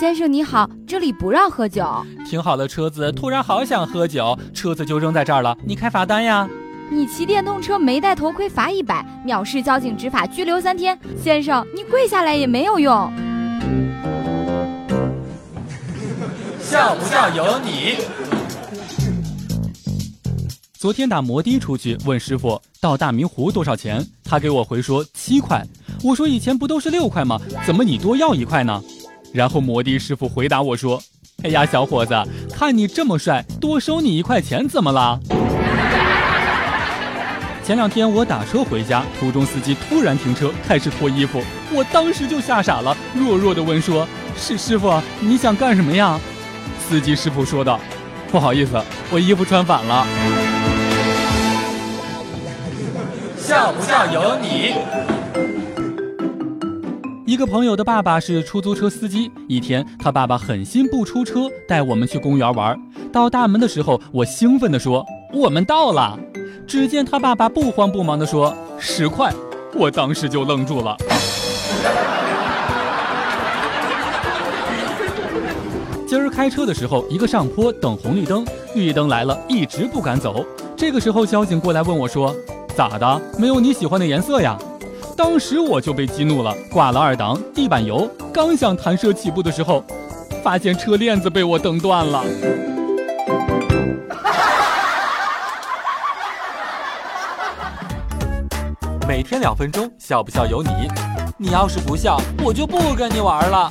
先生你好，这里不让喝酒。停好了车子，突然好想喝酒，车子就扔在这儿了，你开罚单呀？你骑电动车没戴头盔，罚一百；藐视交警执法，拘留三天。先生，你跪下来也没有用。笑不笑由你。昨天打摩的出去，问师傅到大明湖多少钱，他给我回说七块。我说以前不都是六块吗？怎么你多要一块呢？然后摩的师傅回答我说：“哎呀，小伙子，看你这么帅，多收你一块钱怎么了？”前两天我打车回家，途中司机突然停车，开始脱衣服，我当时就吓傻了，弱弱的问说：“是师傅，你想干什么呀？”司机师傅说道：“不好意思，我衣服穿反了。”笑不笑由你。一个朋友的爸爸是出租车司机，一天他爸爸狠心不出车，带我们去公园玩。到大门的时候，我兴奋地说：“我们到了。”只见他爸爸不慌不忙地说：“十块。”我当时就愣住了。今儿开车的时候，一个上坡等红绿灯，绿灯来了，一直不敢走。这个时候，交警过来问我说：“咋的？没有你喜欢的颜色呀？”当时我就被激怒了，挂了二档，地板油。刚想弹射起步的时候，发现车链子被我蹬断了。每天两分钟，笑不笑由你。你要是不笑，我就不跟你玩了。